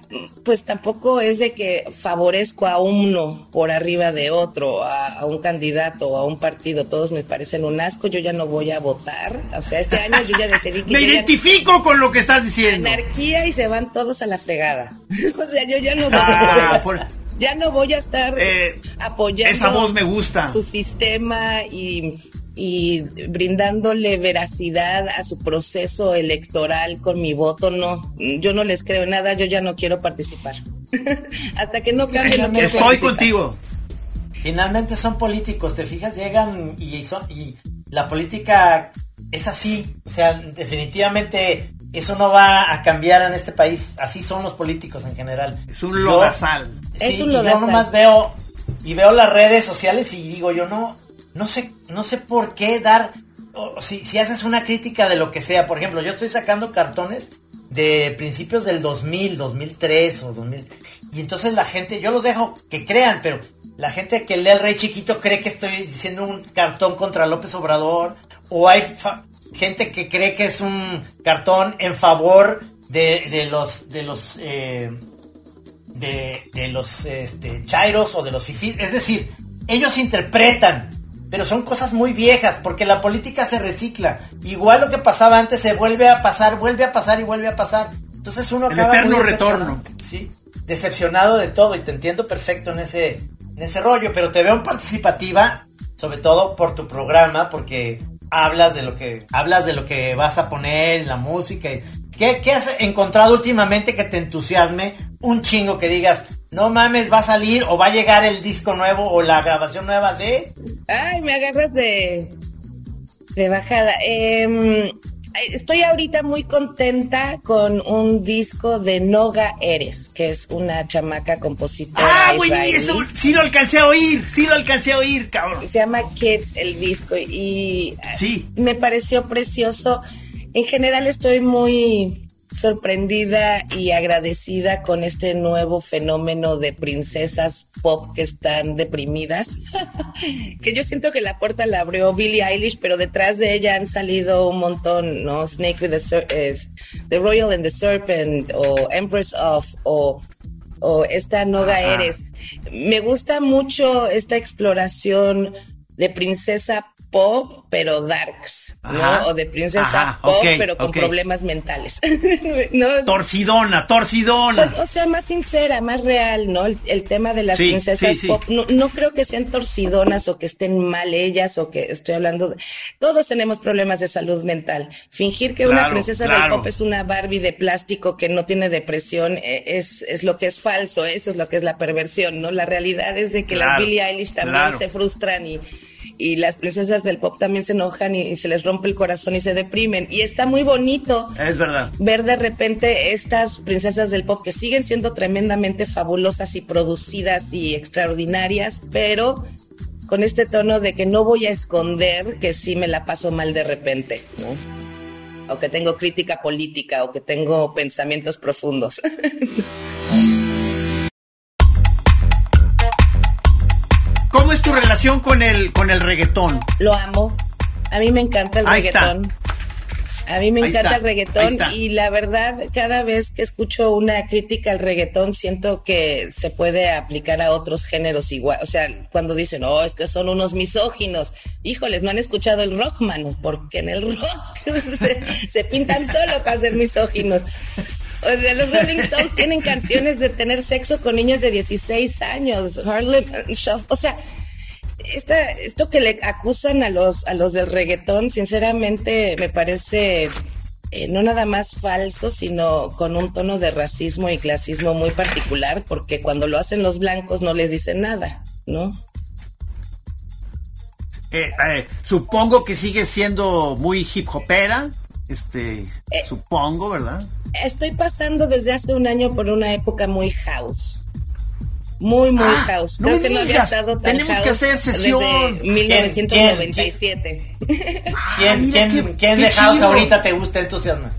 pues tampoco es de que favorezco a uno por arriba de otro, a, un candidato o a un partido. Todos me parecen un asco. Yo ya no voy a votar. O sea, este año yo ya decidí que. <laughs> me identifico con lo que estás diciendo. Anarquía y se van todos a la fregada. <laughs> o sea, yo ya no voy a. Ah, ya no voy a estar eh, apoyando esa voz me gusta. su sistema y, y brindándole veracidad a su proceso electoral con mi voto. No, yo no les creo nada, yo ya no quiero participar. <laughs> Hasta que no cambie la Estoy contigo. Finalmente son políticos, te fijas, llegan y, son, y la política es así. O sea, definitivamente eso no va a cambiar en este país. Así son los políticos en general. Es un lodazal es un yo nomás veo y veo las redes sociales y digo yo no, no sé, no sé por qué dar, si, si haces una crítica de lo que sea, por ejemplo, yo estoy sacando cartones de principios del 2000, 2003 o 2000. Y entonces la gente, yo los dejo que crean, pero la gente que lee el Rey Chiquito cree que estoy diciendo un cartón contra López Obrador. O hay gente que cree que es un cartón en favor de, los de los eh, de, los este, chairos o de los fifís. Es decir, ellos interpretan, pero son cosas muy viejas, porque la política se recicla. Igual lo que pasaba antes se vuelve a pasar, vuelve a pasar y vuelve a pasar. Entonces uno El eterno retorno. Sí, decepcionado de todo y te entiendo perfecto en ese, en ese rollo, pero te veo participativa, sobre todo por tu programa, porque hablas de lo que hablas de lo que vas a poner la música. ¿Qué, ¿Qué has encontrado últimamente que te entusiasme? Un chingo que digas, no mames, va a salir o va a llegar el disco nuevo o la grabación nueva de... Ay, me agarras de, de bajada. Eh, estoy ahorita muy contenta con un disco de Noga Eres, que es una chamaca compositora. Ah, buenísimo. Sí lo alcancé a oír, sí lo alcancé a oír, cabrón. Se llama Kids el disco y sí. me pareció precioso. En general estoy muy sorprendida y agradecida con este nuevo fenómeno de princesas pop que están deprimidas. <laughs> que yo siento que la puerta la abrió Billie Eilish, pero detrás de ella han salido un montón, ¿no? Snake with the, eh, the Royal and the Serpent, o Empress of, o, o esta Noga Eres. Me gusta mucho esta exploración de princesa pop, pero darks, ¿no? O de princesa pop, pero con problemas mentales. <laughs> Torcidona, torcidona. Pues, o sea, más sincera, más real, ¿no? El, tema de las princesas pop. No, creo que sean torcidonas o que estén mal ellas o que estoy hablando de... Todos tenemos problemas de salud mental. Fingir que una princesa del pop es una Barbie de plástico que no tiene depresión e, es, es lo que es falso, eso es lo que es la perversión, ¿no? La realidad es de que las Billie Eilish también se frustran y y las princesas del pop también se enojan y, se les rompe el corazón y se deprimen. Y está muy bonito. Es verdad. Ver de repente estas princesas del pop que siguen siendo tremendamente fabulosas y producidas y extraordinarias, pero con este tono de que no voy a esconder que sí me la paso mal de repente, O que tengo crítica política o que tengo pensamientos profundos. <laughs> relación con el, con el reggaetón? Lo amo. A mí me encanta el reggaetón. A mí me encanta el reggaetón y la verdad, cada vez que escucho una crítica al reggaetón, siento que se puede aplicar a otros géneros igual. O sea, cuando dicen, oh, es que son unos misóginos, híjoles, no han escuchado el rock, manos, porque en el rock <laughs> se, pintan solo para ser misóginos. O sea, los Rolling Stones tienen canciones de tener sexo con niñas de 16 años. Harlem o sea, esta, esto que le acusan a los, a los del reggaetón, sinceramente me parece eh, no nada más falso, sino con un tono de racismo y clasismo muy particular, porque cuando lo hacen los blancos no les dicen nada, ¿no? Eh, eh, supongo que sigue siendo muy hip hopera, este, supongo, ¿verdad? Estoy pasando desde hace un año por una época muy house. Muy, muy ah, house. Creo que no había estado tan Tenemos que hacer sesión. Desde 1997. ¿Quién, quién, <laughs> quién, de house ahorita te gusta entusiasma?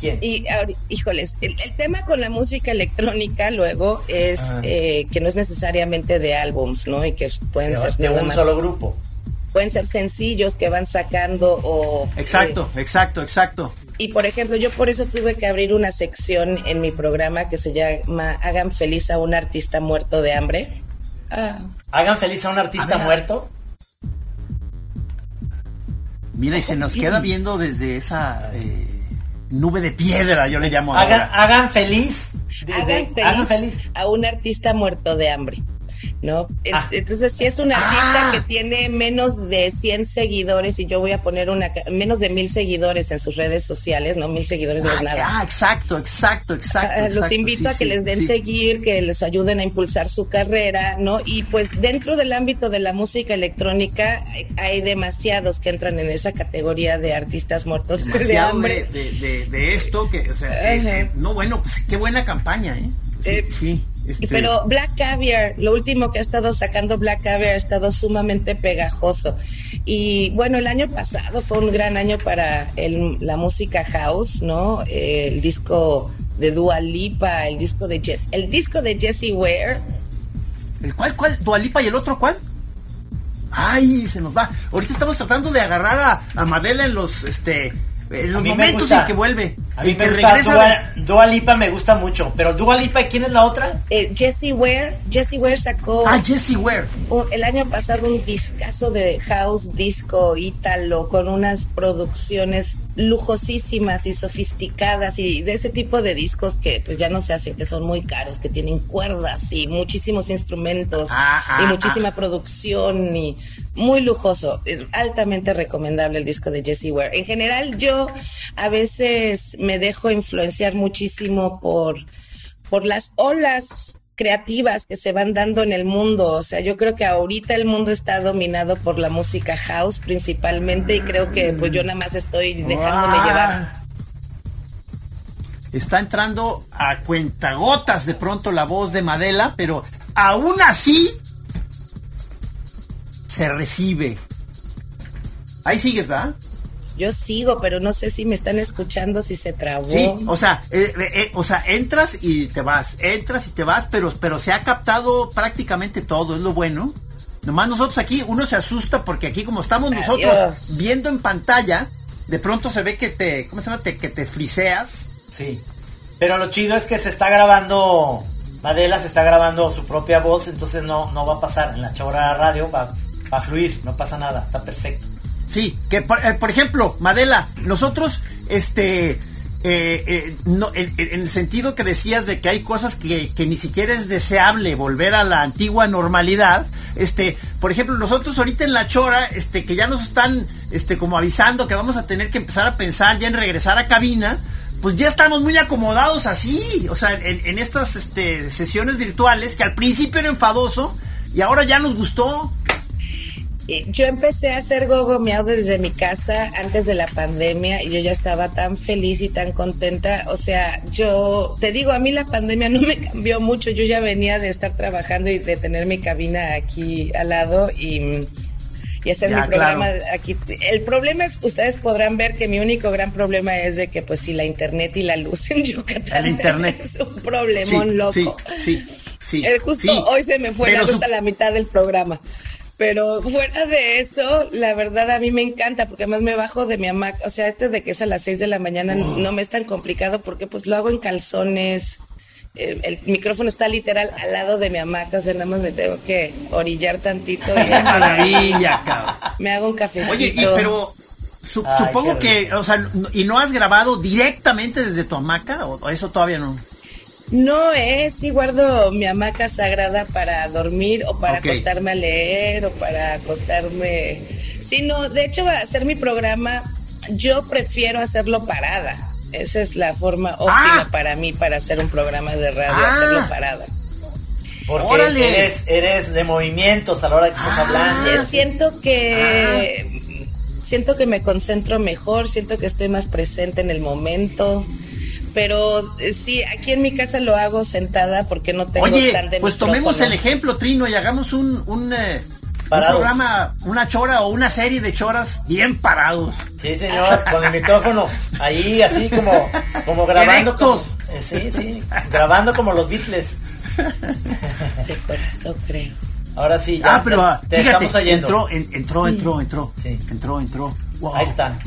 ¿Quién? Y, híjoles, el, tema con la música electrónica luego es eh, que no es necesariamente de álbums, ¿no? Y que pueden ser de un solo grupo. Pueden ser sencillos que van sacando o... Exacto, eh, exacto, exacto. Y por ejemplo, yo por eso tuve que abrir una sección en mi programa que se llama Hagan feliz a un artista muerto de hambre. Ah. ¿Hagan feliz a un artista muerto? Mira, y se nos queda viendo desde esa eh, nube de piedra, yo le llamo. Hagan, hagan feliz, hagan feliz a un artista muerto de hambre. ¿No? Ah. Entonces, si es un artista que ah. tiene menos de 100 seguidores y yo voy a poner una menos de mil seguidores en sus redes sociales, ¿no? Mil seguidores no es ah, nada. Ah, exacto, exacto, exacto. Los invito a que les den seguir, que les ayuden a impulsar su carrera, ¿no? Y pues dentro del ámbito de la música electrónica hay demasiados que entran en esa categoría de artistas muertos de hambre. De, de, esto, que, o sea, eh, eh, no, bueno, pues qué buena campaña, ¿eh? Sí, Este, Pero Black Caviar, lo último que ha estado sacando Black Caviar ha estado sumamente pegajoso. Y bueno, el año pasado fue un gran año para la música house, ¿no? el disco de Dua Lipa, el disco de Jess, el disco de Jessie Ware. ¿El cuál? ¿Cuál? ¿Dua Lipa y el otro cuál? Ay, se nos va. Ahorita estamos tratando de agarrar a, a Madela en los este los momentos en que vuelve. A mí me gusta Dua, Lipa me gusta mucho. Pero Dua Lipa, ¿quién es la otra? Eh, Jessie Ware. Jessie Ware sacó. Ah, Jessie Ware. el año pasado un discazo de house, disco, ítalo, con unas producciones lujosísimas y sofisticadas y de ese tipo de discos que pues ya no se hacen, que son muy caros, que tienen cuerdas y muchísimos instrumentos ah, ah, y muchísima ah. producción y muy lujoso, es altamente recomendable el disco de Jessie Ware. En general, yo a veces me dejo influenciar muchísimo por, por las olas creativas que se van dando en el mundo. O sea, yo creo que ahorita el mundo está dominado por la música house principalmente y creo que pues yo nada más estoy dejándome llevar. Está entrando a cuentagotas de pronto la voz de Madela, pero aún así se recibe. Ahí sigues, ¿verdad? Yo sigo, pero no sé si me están escuchando, si se trabó. Sí, o sea, eh, eh, eh, o sea, entras y te vas, entras y te vas, pero, pero se ha captado prácticamente todo, es lo bueno. Nomás nosotros aquí, uno se asusta porque aquí como estamos nosotros viendo en pantalla, de pronto se ve que te, ¿cómo se llama? que te friseas. Sí. Pero lo chido es que se está grabando, Madela se está grabando su propia voz, entonces no, no va a pasar en la chora radio, va, a fluir, no pasa nada, está perfecto. Sí, que por, eh, ejemplo, Madela, nosotros, este, eh, eh, no, en, el sentido que decías de que hay cosas que, que, ni siquiera es deseable volver a la antigua normalidad, este, por ejemplo, nosotros ahorita en la chora, este, que ya nos están, este, como avisando que vamos a tener que empezar a pensar ya en regresar a cabina, pues ya estamos muy acomodados así, o sea, en, en estas, este, sesiones virtuales que al principio era enfadoso y ahora ya nos gustó. Yo empecé a hacer gogo miau desde mi casa antes de la pandemia y yo ya estaba tan feliz y tan contenta. O sea, yo te digo, a mí la pandemia no me cambió mucho. Yo ya venía de estar trabajando y de tener mi cabina aquí al lado y, hacer mi programa aquí. El problema es, ustedes podrán ver que mi único gran problema es de que pues si la internet y la luz en Yucatán el internet. <laughs> es un problemón loco. Sí, sí, sí. Eh, justo hoy se me fue la luz a la mitad del programa. Pero fuera de eso, la verdad a mí me encanta porque además me bajo de mi hamaca. O sea, este de que es a las 6 de la mañana no me es tan complicado porque pues lo hago en calzones. El, micrófono está literal al lado de mi hamaca, o sea, nada más me tengo que orillar tantito. Y <laughs> maravilla, cabrón! Me hago un cafecito. Oye, pero supongo que, o sea, ¿y no has grabado directamente desde tu hamaca o eso todavía no? No es, sí guardo mi hamaca sagrada para dormir o para acostarme a leer o para acostarme... Sí, no, de hecho va a ser mi programa, yo prefiero hacerlo parada. Esa es la forma óptima ah. para mí para hacer un programa de radio, ah. hacerlo parada. Porque eres, eres de movimientos a la hora que estás ah. hablando. Siento que siento que me concentro mejor, siento que estoy más presente en el momento pero eh, sí, aquí en mi casa lo hago sentada porque no tengo Oye, pues tomemos el ejemplo, Trino, y hagamos un, un, eh, programa, una chora o una serie de choras bien parados. Sí, señor, con el micrófono ahí así como, como grabando. Eh, sí, sí, grabando como los Beatles. Se creo. Ahora sí, ya. Ah, pero fíjate, entró, entró, entró, entró, entró, entró. Ahí están.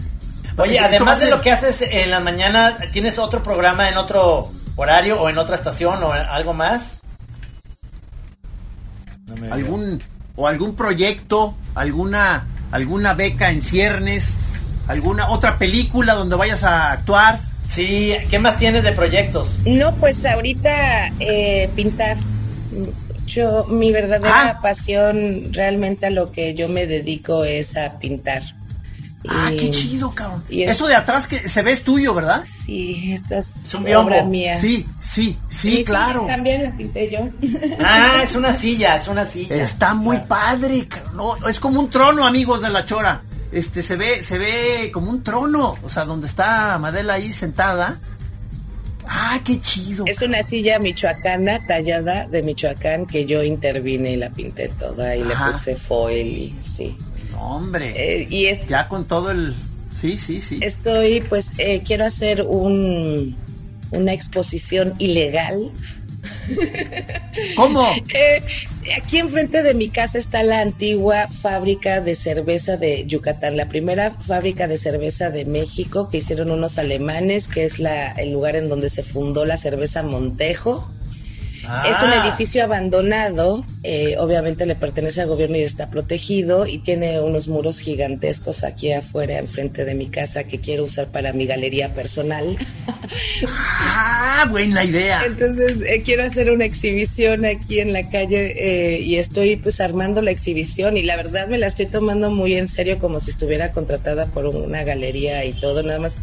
Oye, además de lo que haces en la mañana, ¿tienes otro programa en otro horario o en otra estación o algo más? algún o algún proyecto, alguna alguna beca en ciernes, alguna otra película donde vayas a actuar. Sí, ¿qué más tienes de proyectos? No, pues ahorita eh, pintar. Yo, mi verdadera ah. pasión realmente a lo que yo me dedico es a pintar. Ah, qué chido, cabrón. Eso de atrás que se ve es tuyo, ¿verdad? Sí, esta es, un obra mía. Sí, sí, sí, claro. también la pinté yo. <laughs> Ah, es una silla, es una silla. Está muy padre, no, es como un trono, amigos de la chora. Este se ve, se ve como un trono, o sea, donde está Madela ahí sentada. Ah, qué chido. Es una silla michoacana tallada de Michoacán que yo intervine y la pinté toda y Ajá. le puse foil y sí. No, hombre. Eh, y es, ya con todo el. Sí, sí, sí. estoy, pues, eh, quiero hacer un una exposición ilegal. ¿Cómo? <laughs> Eh, aquí enfrente de mi casa está la antigua fábrica de cerveza de Yucatán, la primera fábrica de cerveza de México que hicieron unos alemanes, que es la, el lugar en donde se fundó la cerveza Montejo. Es un Ah. edificio abandonado, eh, obviamente le pertenece al gobierno y está protegido y tiene unos muros gigantescos aquí afuera, enfrente de mi casa, que quiero usar para mi galería personal. Ah, buena idea. Entonces eh, quiero hacer una exhibición aquí en la calle eh, y estoy pues armando la exhibición y la verdad me la estoy tomando muy en serio como si estuviera contratada por una galería y todo, nada más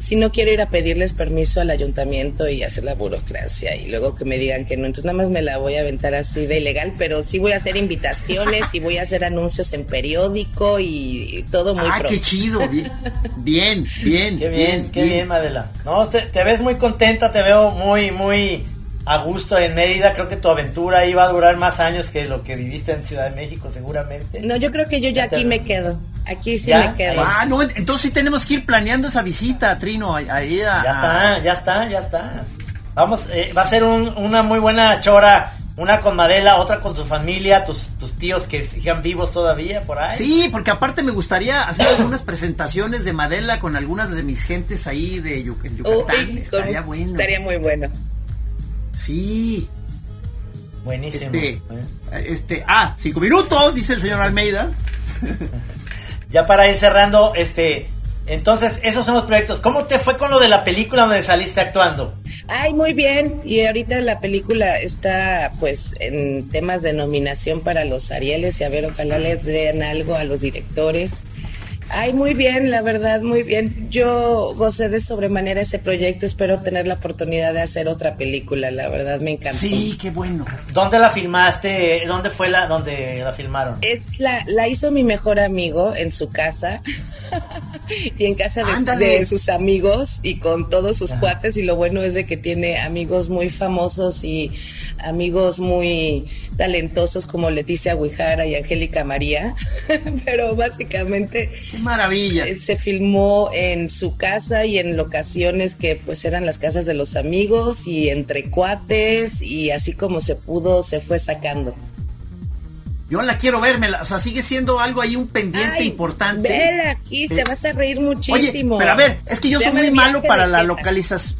si no quiero ir a pedirles permiso al ayuntamiento y hacer la burocracia y luego que me digan que no, entonces nada más me la voy a aventar así de ilegal, pero sí voy a hacer invitaciones y voy a hacer anuncios en periódico y todo muy Ah, qué chido. Bien, bien, bien. Qué bien, qué bien, Madela. No, te, te ves muy contenta, te veo muy, muy a gusto en Mérida. Creo que tu aventura iba a durar más años que lo que viviste en Ciudad de México, seguramente. No, yo creo que yo ya aquí me quedo. Aquí sí ¿Ya? me quedo. Ah, no, entonces sí tenemos que ir planeando esa visita, Trino. Ahí, ahí a- Ya a- está, ya está, ya está. Vamos, eh, va a ser un- una muy buena chora. Una con Madela, otra con su familia, tus, tus tíos que sigan vivos todavía por ahí. Sí, porque aparte me gustaría hacer algunas presentaciones de Madela con algunas de mis gentes ahí de Yu- en Yucatán. Uy, estaría con- bueno. Estaría muy bueno. Sí. Buenísimo. Este, ¿eh? este, ah, cinco minutos, dice el señor Almeida. <laughs> Ya para ir cerrando, este, entonces, esos son los proyectos. ¿Cómo te fue con lo de la película donde saliste actuando? Ay, muy bien. Y ahorita la película está pues en temas de nominación para los Arieles y a ver, ojalá les den algo a los directores. Ay, muy bien, la verdad, muy bien. Yo gocé de sobremanera ese proyecto. Espero tener la oportunidad de hacer otra película. La verdad, me encantó. Sí, qué bueno. ¿Dónde la filmaste? ¿Dónde fue la donde la filmaron? Es la, la hizo mi mejor amigo en su casa <laughs> y en casa de, sus amigos y con todos sus Ajá. cuates y lo bueno es de que tiene amigos muy famosos y amigos muy talentosos como Leticia Guijara y Angélica María, <laughs> pero básicamente Qué maravilla. eh, se filmó en su casa y en locaciones que pues eran las casas de los amigos y entre cuates y así como se pudo se fue sacando. Yo la quiero ver, me la- o sea, sigue siendo algo ahí un pendiente Ay, importante. Vela, Gis, te Eh, vas a reír Oye, muchísimo. pero a ver, es que yo soy muy malo para la localización.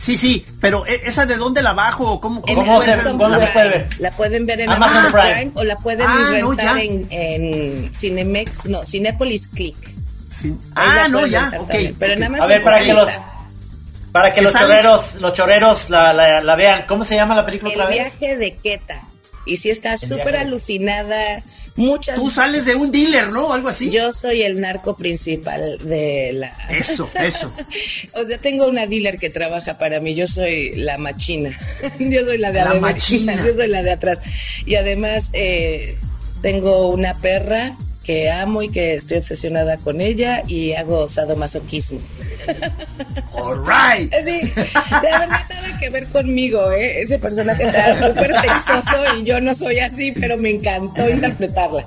Sí, sí, pero ¿e- esa de dónde la bajo o cómo, En cómo ¿Cómo puede se- cómo puede ver? La pueden ver en Amazon Amazon, Prime. Prime. o la pueden Ah, rentar en, en Cinemex, no, Cinépolis Click. Sí. Ah, no, ya, ok. también, Pero ok. nada más A ver, en para que los para que ¿Qué los choreros, los choreros la, la, la vean. ¿Cómo se llama la película otra El vez? viaje de Queta. Y sí está súper alucinada. Muchas. Tú sales de un dealer, ¿no? Algo así. Yo soy el narco principal de la. Eso, eso. <laughs> O sea, tengo una dealer que trabaja para mí. Yo soy la machina. <laughs> Yo soy la de La machina. <laughs> Yo soy la de atrás. Y además, eh, tengo una perra que amo y que estoy obsesionada con ella y hago sadomasoquismo. All right. <laughs> Sí, la verdad nada que ver conmigo, ¿eh? Ese personaje está súper sexoso y yo no soy así, pero me encantó interpretarla.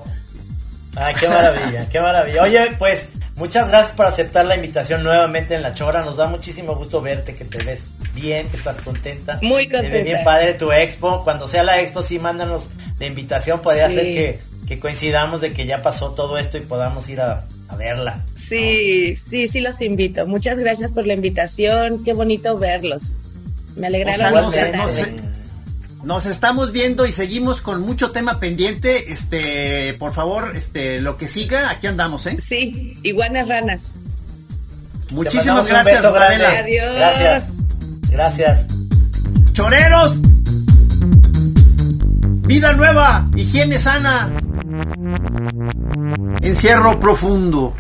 Ay, qué maravilla, qué maravilla. Oye, pues muchas gracias por aceptar la invitación nuevamente en La Chora. Nos da muchísimo gusto verte, que te ves bien, que estás contenta. Muy Te ve contenta. bien padre tu expo. Cuando sea la expo, sí, mándanos la invitación. Podría Sí. ser que, que coincidamos de que ya pasó todo esto y podamos ir a, a verla. Sí, sí, sí los invito. Muchas gracias por la invitación. Qué bonito verlos. Me alegraron O sea, la no sé, no tarde. sé. Nos estamos viendo y seguimos con mucho tema pendiente. Este, por favor, este, lo que siga, aquí andamos, ¿eh? Sí, iguanas ranas. Muchísimas gracias. Adela. Adiós. Gracias. Gracias. Choreros. Vida nueva, higiene sana. Encierro profundo.